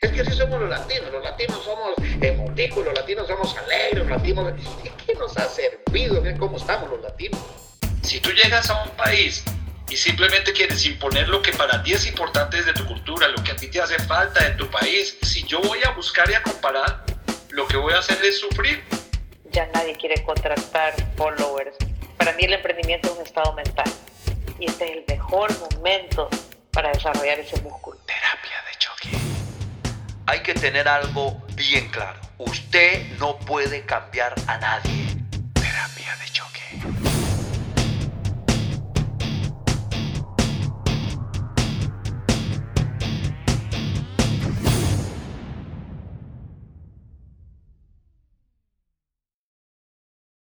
Es que así somos los latinos, los latinos somos emotivos, los latinos somos alegres, los latinos... ¿Qué nos ha servido? Ver cómo estamos los latinos. Si tú llegas a un país y simplemente quieres imponer lo que para ti es importante desde tu cultura, lo que a ti te hace falta en tu país, si yo voy a buscar y a comparar, lo que voy a hacer es sufrir. Ya nadie quiere contratar followers. Para mí el emprendimiento es un estado mental y este es el mejor momento para desarrollar ese músculo. Hay que tener algo bien claro. Usted no puede cambiar a nadie.